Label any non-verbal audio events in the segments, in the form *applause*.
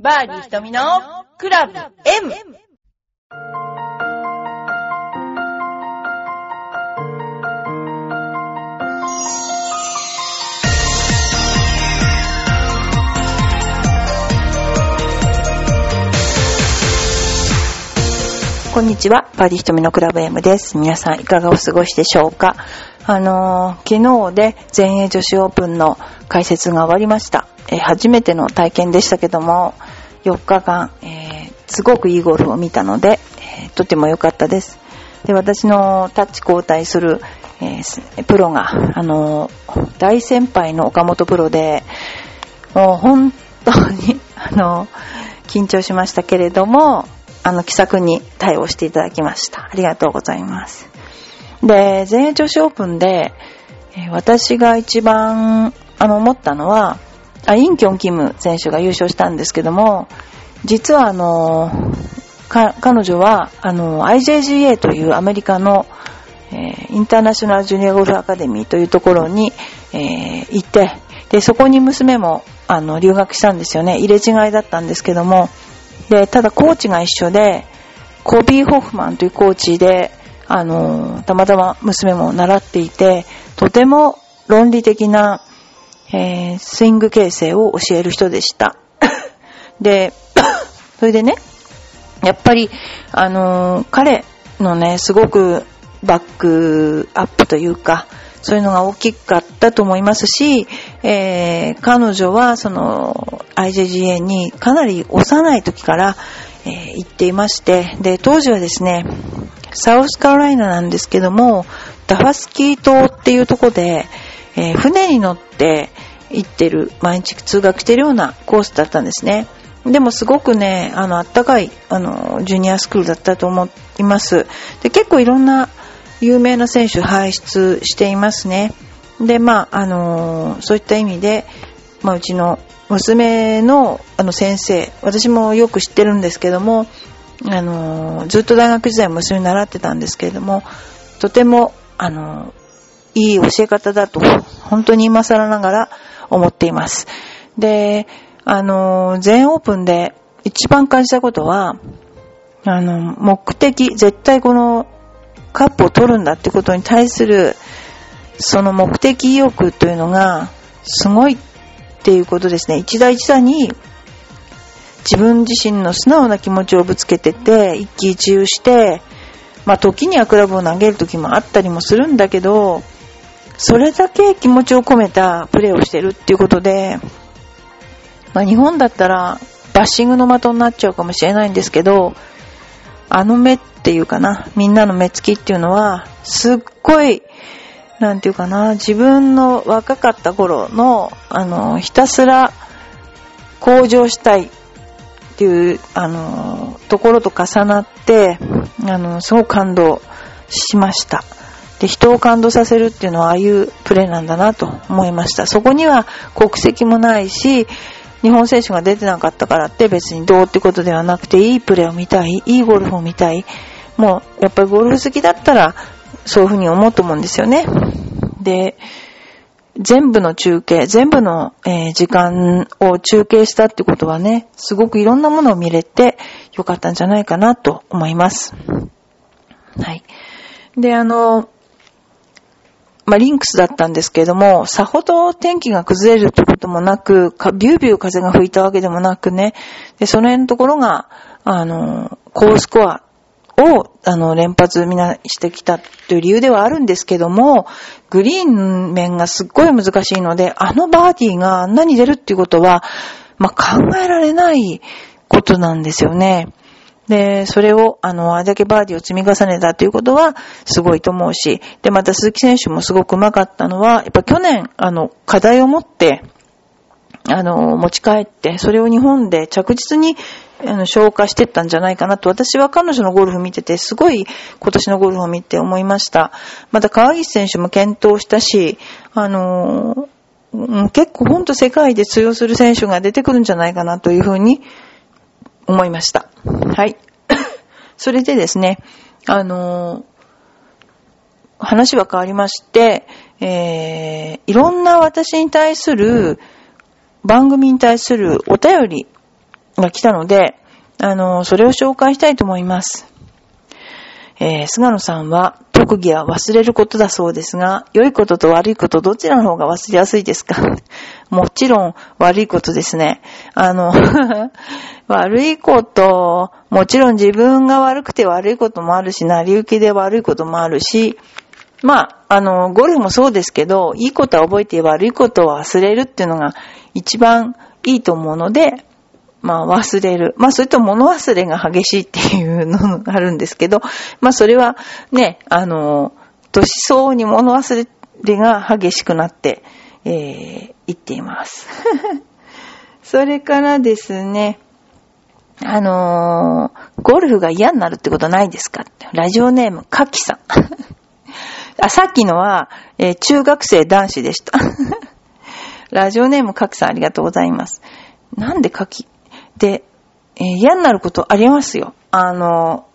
バーディー瞳のクラブ M! こんにちは、バーディー瞳のクラブ M です。皆さんいかがお過ごしでしょうか？あのー昨日で全英女子オープンの解説が終わりました。えー初めての体験でしたけども、4日間、えーすごくいいゴルフを見たので、えとても良かったです。で、私のタッチ交代する、えプロが、あの大先輩の岡本プロで、もう本当に、*laughs* あの緊張しましたけれども、あの、気さくに対応していただきました。ありがとうございます。で、全英女子オープンで、私が一番、あの、思ったのは、あ、インキョンキム選手が優勝したんですけども、実はあの、彼女は、あの、IJGA というアメリカの、えーインターナショナルジュニアゴルフアカデミーというところに、えー行って、で、そこに娘も、あの、留学したんですよね。入れ違いだったんですけども、で、ただコーチが一緒で、コビー・ホフマンというコーチで、あの、たまたま娘も習っていて、とても論理的な、えースイング形成を教える人でした。*laughs* で、*coughs* それでね、やっぱり、あのー彼のね、すごくバックアップというか、そういうのが大きかったと思いますし、えー彼女はその IJGA にかなり幼い時から、えー行っていまして、で、当時はですね、サウスカロライナなんですけども、ダファスキー島っていうとこで、えー船に乗って行ってる、毎日通学してるようなコースだったんですね。でもすごくね、あの、あったかい、あの、ジュニアスクールだったと思います。で、結構いろんな有名な選手輩出していますね。で、まあ、あのそういった意味で、まあ、うちの娘の、あの、先生、私もよく知ってるんですけども、あのずっと大学時代娘に習ってたんですけれども、とても、あのいい教え方だと、本当に今更ながら思っています。で、あの、全オープンで一番感じたことは、あの、目的、絶対このカップを取るんだってことに対する、その目的意欲というのが、すごいっていうことですね。一打一打に、自分自身の素直な気持ちをぶつけてて、一喜一憂して、まあ時にはクラブを投げる時もあったりもするんだけど、それだけ気持ちを込めたプレーをしてるっていうことで、まあ日本だったらバッシングの的になっちゃうかもしれないんですけど、あの目っていうかな、みんなの目つきっていうのは、すっごい、なんていうかな、自分の若かった頃の、あの、ひたすら向上したいっていう、あの、ところと重なって、あの、すごく感動しました。で、人を感動させるっていうのはああいうプレーなんだなと思いました。そこには国籍もないし、日本選手が出てなかったからって別にどうってことではなくて、いいプレーを見たい、いいゴルフを見たい。もう、やっぱりゴルフ好きだったら、そういうふうに思うと思うんですよね。で、全部の中継、全部の、時間を中継したってことはね、すごくいろんなものを見れてよかったんじゃないかなと思います。はい。で、あの、まあ、リンクスだったんですけれども、さほど天気が崩れるってこともなく、ビュービュー風が吹いたわけでもなくね、で、その辺のところが、あの、高スコアを、あの、連発みんなしてきたという理由ではあるんですけども、グリーン面がすっごい難しいので、あのバーディーがあんなに出るっていうことは、まあ、考えられないことなんですよね。で、それを、あの、あれだけバーディーを積み重ねたということは、すごいと思うし、で、また鈴木選手もすごく上手かったのは、やっぱ去年、あの、課題を持って、あの、持ち帰って、それを日本で着実に、あの、消化してったんじゃないかなと、私は彼女のゴルフ見てて、すごい今年のゴルフを見て思いました。また川岸選手も検討したし、あの、結構ほんと世界で通用する選手が出てくるんじゃないかなというふうに思いました。はい。*coughs* それでですね、あの話は変わりまして、えー、いろんな私に対する、番組に対するお便りが来たので、あの、それを紹介したいと思います。えー、菅野さんは、特技は忘れることだそうですが、良いことと悪いことどちらの方が忘れやすいですか？*laughs* もちろん悪いことですね。あの *laughs* 悪いこと、もちろん自分が悪くて悪いこともあるし、成り行きで悪いこともあるし、まあ、あの、ゴルフもそうですけど、いいことは覚えて悪いことを忘れるっていうのが一番いいと思うので、まあ忘れる。まあそれと物忘れが激しいっていうのがあるんですけど、まあそれはね、あの、年相応に物忘れが激しくなって、えー、いっています。*laughs* それからですね、あのー、ゴルフが嫌になるってことないですかラジオネーム、カキさん。*laughs* あ、さっきのは、えー、中学生男子でした。*laughs* ラジオネーム、カキさんありがとうございます。なんでカキ？で、えー、嫌になることありますよ。あの、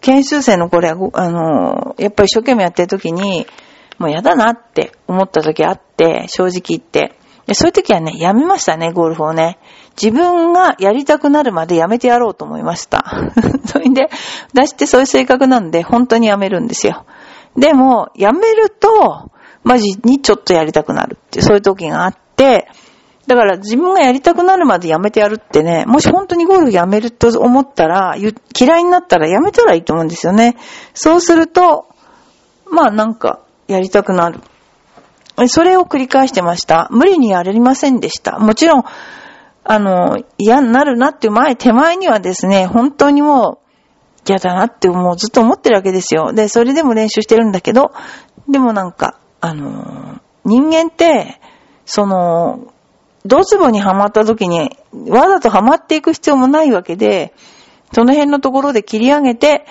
研修生のこれ、あの、やっぱり一生懸命やってる時に、もう嫌だなって思った時あって、正直言って。でそういう時はね、やめましたね、ゴルフをね。自分がやりたくなるまでやめてやろうと思いました。*laughs* それで、私ってそういう性格なんで、本当にやめるんですよ。でも、やめると、マジにちょっとやりたくなるって、そういう時があって、だから自分がやりたくなるまでやめてやるってね、もし本当にゴルフやめると思ったら、嫌いになったらやめたらいいと思うんですよね。そうすると、まあなんか、やりたくなる。それを繰り返してました。無理にやれませんでした。もちろん、あの、嫌になるなっていう前、手前にはですね、本当にもう、嫌だなってもうずっと思ってるわけですよ。で、それでも練習してるんだけど、でもなんか、あの、人間って、その、ドツボにはまった時に、わざとはまっていく必要もないわけで、その辺のところで切り上げて、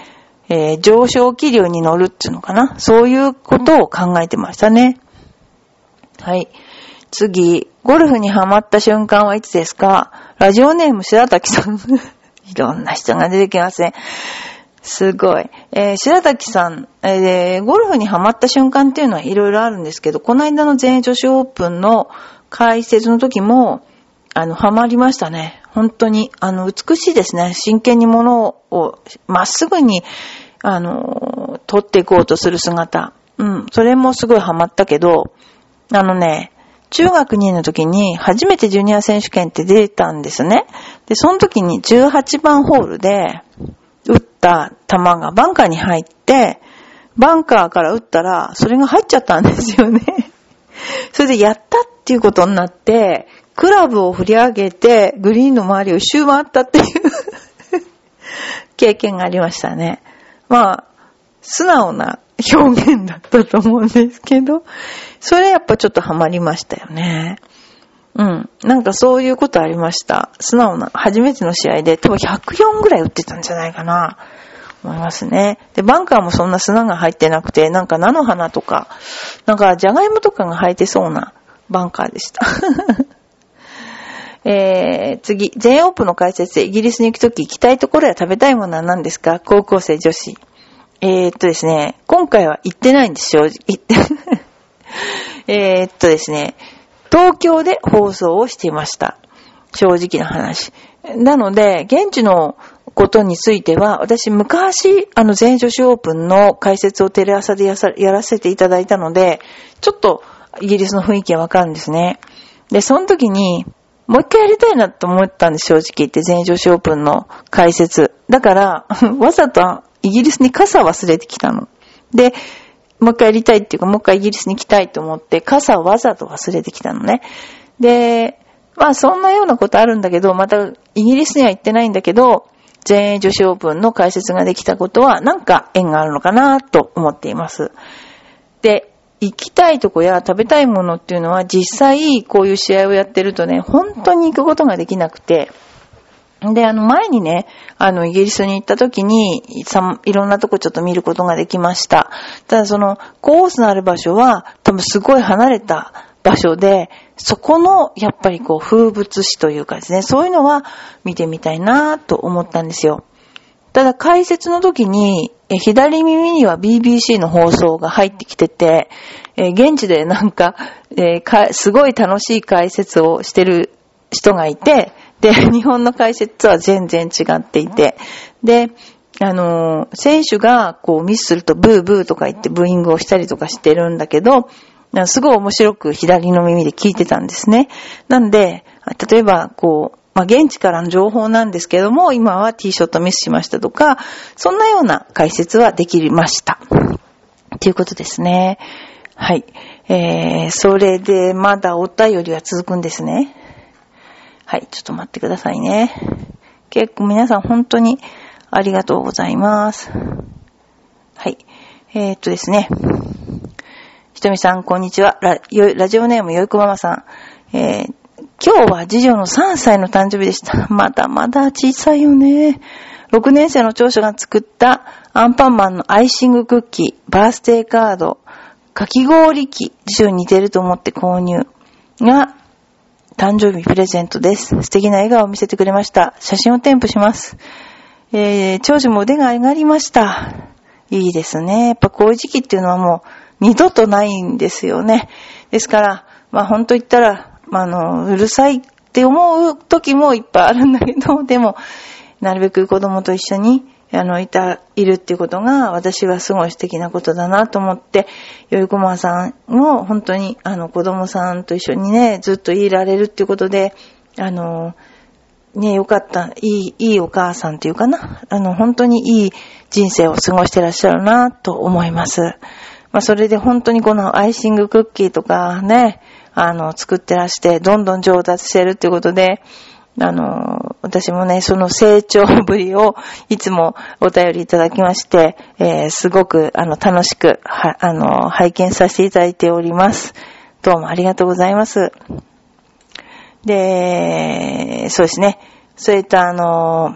えー、上昇気流に乗るっていうのかな。そういうことを考えてましたね。はい。次、ゴルフにはまった瞬間はいつですか？ラジオネーム白滝さん。*laughs* いろんな人が出てきますね。すごい。えー、白滝さん、えー、ゴルフにはまった瞬間っていうのはいろいろあるんですけど、この間の全英女子オープンの解説の時も、あの、ハマりましたね。本当に、あの、美しいですね。真剣に物を、まっすぐに、あの、取っていこうとする姿。うん、それもすごいハマったけど、あのね、中学2年の時に初めてジュニア選手権って出たんですね。で、その時に18番ホールで打った球がバンカーに入って、バンカーから打ったら、それが入っちゃったんですよね。*laughs* それでやったっっていうことになって、クラブを振り上げて、グリーンの周りを一周回ったっていう *laughs* 経験がありましたね。まあ、素直な表現だったと思うんですけど、それやっぱちょっとハマりましたよね。うん。なんかそういうことありました。素直な、初めての試合で多分104ぐらい打ってたんじゃないかな。思いますね。で、バンカーもそんな砂が入ってなくて、なんか菜の花とか、なんかジャガイモとかが生えてそうなバンカーでした。*laughs* えー、次、全オープンの解説でイギリスに行くとき行きたいところや食べたいものは何ですか？高校生女子。えー、っとですね、今回は行ってないんです、正直。行ってえっとですね、東京で放送をしていました。正直な話。なので、現地のことについては、私昔、あの、全女子オープンの解説をテレ朝でやらせていただいたので、ちょっとイギリスの雰囲気がわかるんですね。で、その時に、もう一回やりたいなと思ったんです、正直言って、全女子オープンの解説。だから、*laughs* わざとイギリスに傘忘れてきたの。で、もう一回やりたいっていうか、もう一回イギリスに行きたいと思って、傘をわざと忘れてきたのね。で、まあそんなようなことあるんだけど、またイギリスには行ってないんだけど、全英女子オープンの解説ができたことは、なんか縁があるのかなと思っています。で、行きたいとこや食べたいものっていうのは実際こういう試合をやってるとね、本当に行くことができなくて、で、あの前にね、あのイギリスに行った時にいろんなとこちょっと見ることができました。ただそのコースのある場所は多分すごい離れた場所で、そこの、やっぱりこう、風物詩というかですね、そういうのは見てみたいなと思ったんですよ。ただ解説の時に、え左耳には BBC の放送が入ってきてて、え現地でなんか、えか、すごい楽しい解説をしてる人がいて、で、*laughs* 日本の解説とは全然違っていて、で、あの、選手がこうミスするとブーブーとか言ってブーイングをしたりとかしてるんだけど、すごい面白く左の耳で聞いてたんですね。なんで、例えば、こう、まあ、現地からの情報なんですけども、今はティーショットミスしましたとか、そんなような解説はできました。ということですね。はい。えー、それで、まだお便りは続くんですね。はい、ちょっと待ってくださいね。結構皆さん本当にありがとうございます。はい。えー、っとですね。ひとみさん、こんにちは。ラジオネームよいこママさん。えー、今日は次女の3歳の誕生日でした。まだまだ小さいよね。6年生の長女が作ったアンパンマンのアイシングクッキー、バースデーカード、かき氷機、次女に似てると思って購入が誕生日プレゼントです。素敵な笑顔を見せてくれました。写真を添付します。えー、長女も腕が上がりました。いいですね。やっぱこういう時期っていうのはもう二度とないんですよね。ですから、まあ本当言ったら、まあ、あの、うるさいって思う時もいっぱいあるんだけど、でも、なるべく子供と一緒に、あの、いた、いるっていうことが、私はすごい素敵なことだなと思って、よいこまさんも本当に、あの、子供さんと一緒にね、ずっといられるっていうことで、あの、ね、よかった、いい、いいお母さんっていうかな。あの、本当にいい人生を過ごしてらっしゃるなと思います。まあ、それで本当にこのアイシングクッキーとかね、あの、作ってらして、どんどん上達してるっていうことで、あの、私もね、その成長ぶりをいつもお便りいただきまして、えー、すごく、あの、楽しく、は、あの、拝見させていただいております。どうもありがとうございます。で、そうですね。そういったあの、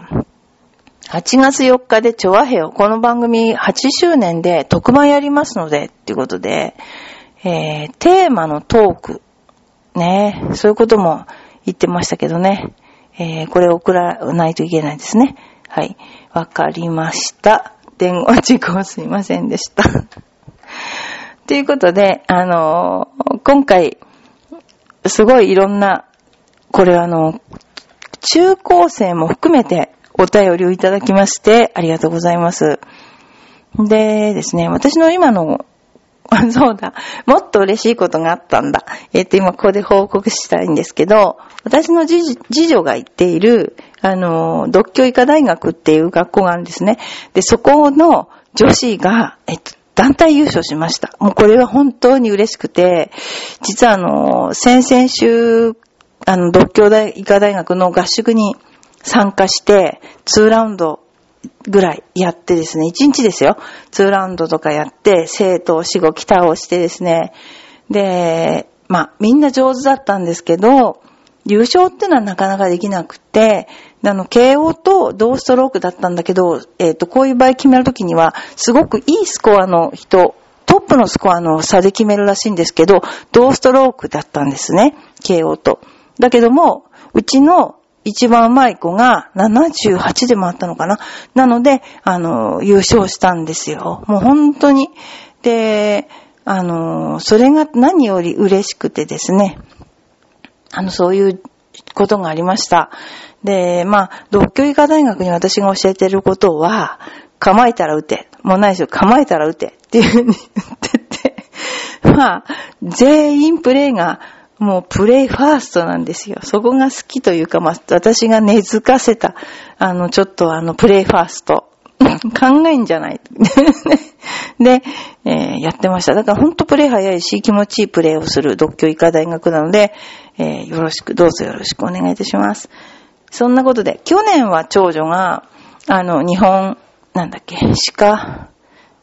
8月4日でチョアヘオ、この番組8周年で特番やりますので、っていうことで、えー、テーマのトーク、ね、そういうことも言ってましたけどね。えー、これ送らないといけないですね。はい。わかりました。伝言事項すいませんでした。*laughs* ということで、あのー、今回、すごいいろんな、これあの、中高生も含めてお便りをいただきまして、ありがとうございます。でですね、私の今の、*laughs* そうだ。もっと嬉しいことがあったんだ。えっ、ー、と、今ここで報告したいんですけど、私の次女が行っている、あの、独協医科大学っていう学校があるんですね。で、そこの女子が、えっと、団体優勝しました。もうこれは本当に嬉しくて、実はあの、先々週、あの、独協医科大学の合宿に参加して、2ラウンドぐらいやってですね、1日ですよ。2ラウンドとかやって、生徒を死後北をしてですね、で、まあ、みんな上手だったんですけど、優勝ってのはなかなかできなくて、あの、KO と同ストロークだったんだけど、えっ、ー、と、こういう場合決めるときには、すごくいいスコアの人、トップのスコアの差で決めるらしいんですけど、同ストロークだったんですね。KO と。だけども、うちの一番上手い子が78で回ったのかな。なので、あの、優勝したんですよ。もう本当に。で、あの、それが何より嬉しくてですね。あの、そういうことがありました。で、まあ、独協医科大学に私が教えてることは、構えたら打て。もうないですよ。構えたら打て。っていうふうに言ってて。まあ、全員プレイがもうプレイファーストなんですよ。そこが好きというか、まあ、私が根付かせた、あの、ちょっとあの、プレイファースト。*laughs* 考えんじゃない。*laughs* で、えー、やってました。だからほんとプレイ早いし、気持ちいいプレイをする独協医科大学なので、えー、よろしく、どうぞよろしくお願いいたします。そんなことで、去年は長女が、あの、日本、なんだっけ、鹿、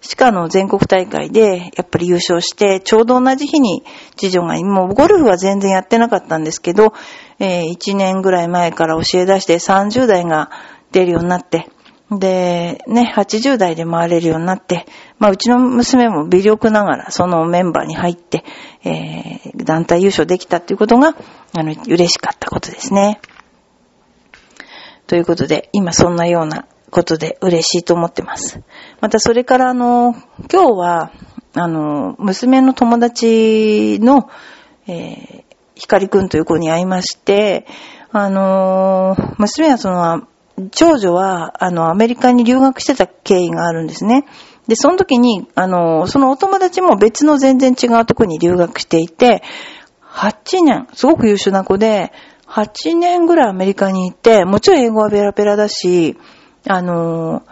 歯科の全国大会でやっぱり優勝して、ちょうど同じ日に次女が、もうゴルフは全然やってなかったんですけど、えー、1年ぐらい前から教え出して30代が出るようになって、で、ね、80代で回れるようになって、まあ、うちの娘も微力ながらそのメンバーに入って、えー、団体優勝できたっていうことが、あの、嬉しかったことですね。ということで、今そんなようなことで嬉しいと思ってます。またそれからあの、今日は、あの、娘の友達の、えー、ひかりくんという子に会いまして、あの娘はその、長女は、あの、アメリカに留学してた経緯があるんですね。で、その時に、あの、そのお友達も別の全然違うとこに留学していて、8年、すごく優秀な子で、8年ぐらいアメリカに行って、もちろん英語はペラペラだし、あの、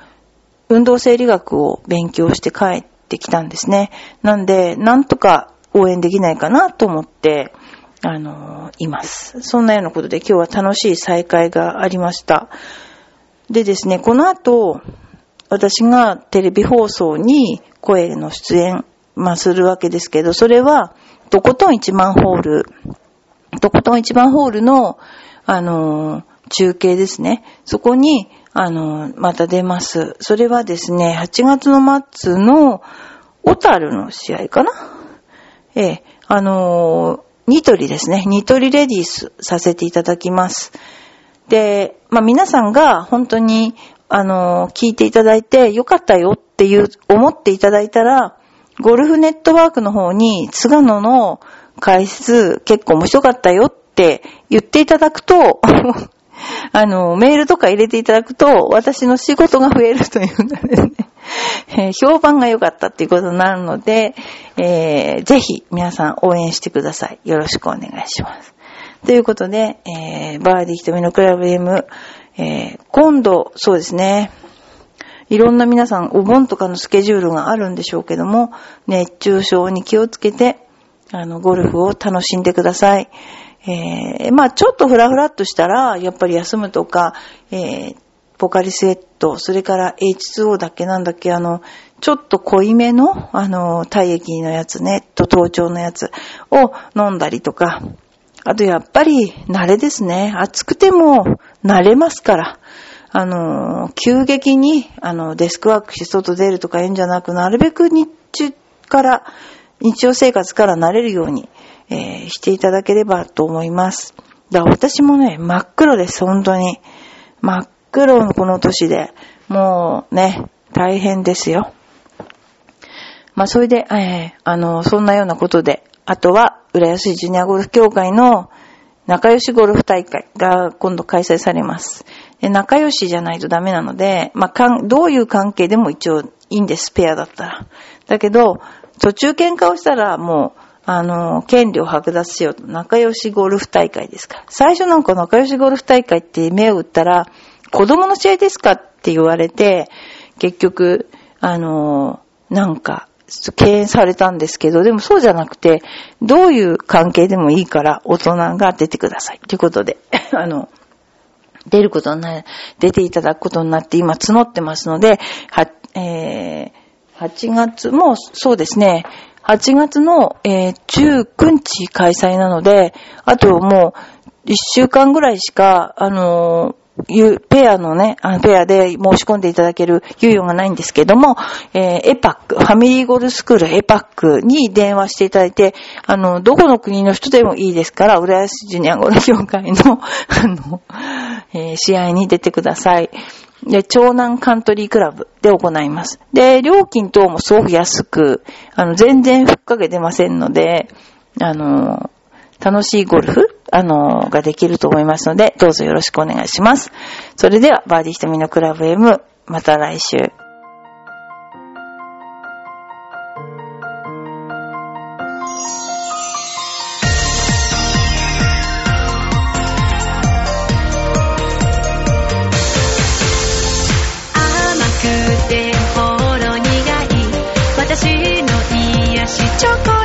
運動生理学を勉強して帰ってきたんですね。なんで、なんとか応援できないかなと思って、あの、います。そんなようなことで今日は楽しい再会がありました。でですね、この後、私がテレビ放送に声の出演、まあ、するわけですけど、それは、とことん1万ホール、とことん1万ホールの、あのー中継ですね。そこに、あのまた出ます。それはですね、8月の末の、小樽の試合かな？ええ、あのニトリですね。ニトリレディースさせていただきます。で、まあ、皆さんが本当に、あの、聞いていただいてよかったよっていう、思っていただいたら、ゴルフネットワークの方に、菅野の回数結構面白かったよって言っていただくと、*laughs* あの、メールとか入れていただくと、私の仕事が増えるというかですね、*laughs* えー評判が良かったっていうことになるので、えーぜひ皆さん応援してください。よろしくお願いします。ということで、えーバーディー瞳のクラブ M、えー今度、そうですね、いろんな皆さん、お盆とかのスケジュールがあるんでしょうけども、熱中症に気をつけて、あの、ゴルフを楽しんでください。えーまあちょっとフラフラっとしたら、やっぱり休むとか、えーポカリスエット、それから H2O だっけなんだっけ、あの、ちょっと濃いめの、あの、体液のやつね、と頭頂のやつを飲んだりとか、あとやっぱり慣れですね。暑くても慣れますから。あの、急激に、あの、デスクワークして外出るとか言うんじゃなく、なるべく日中から、日常生活から慣れるように、えーしていただければと思います。だから私もね、真っ黒です、本当に。真っ黒のこの年で、もうね、大変ですよ。まあ、それで、えーあの、そんなようなことで、あとは、浦安ジュニアゴルフ協会の仲良しゴルフ大会が今度開催されます。で仲良しじゃないとダメなので、まあ、かんどういう関係でも一応いいんです、ペアだったら。だけど、途中喧嘩をしたらもう、あの、権利を剥奪しようと。仲良しゴルフ大会ですか。最初なんか仲良しゴルフ大会って目を打ったら、子供の試合ですかって言われて、結局、あの、なんか、敬遠されたんですけど、でもそうじゃなくて、どういう関係でもいいから大人が出てください。ということで、*laughs* あの、出ることにな、出ていただくことになって今募ってますので、は、えー、8月も、そうですね、8月の、えー19日開催なので、あともう、1週間ぐらいしか、あのーペアのね、ペアで申し込んでいただける猶予がないんですけども、えーエパック、ファミリーゴルフスクールエパックに電話していただいて、あの、どこの国の人でもいいですから、浦安ジュニアゴルフ協会の、*laughs* あの、えー試合に出てください。で、長南カントリークラブで行います。で、料金等もすごく安く、あの、全然ふっかけてませんので、あの、楽しいゴルフ、あの、ができると思いますので、どうぞよろしくお願いします。それでは、バーディー瞳のクラブ M、また来週。私の癒しチョコ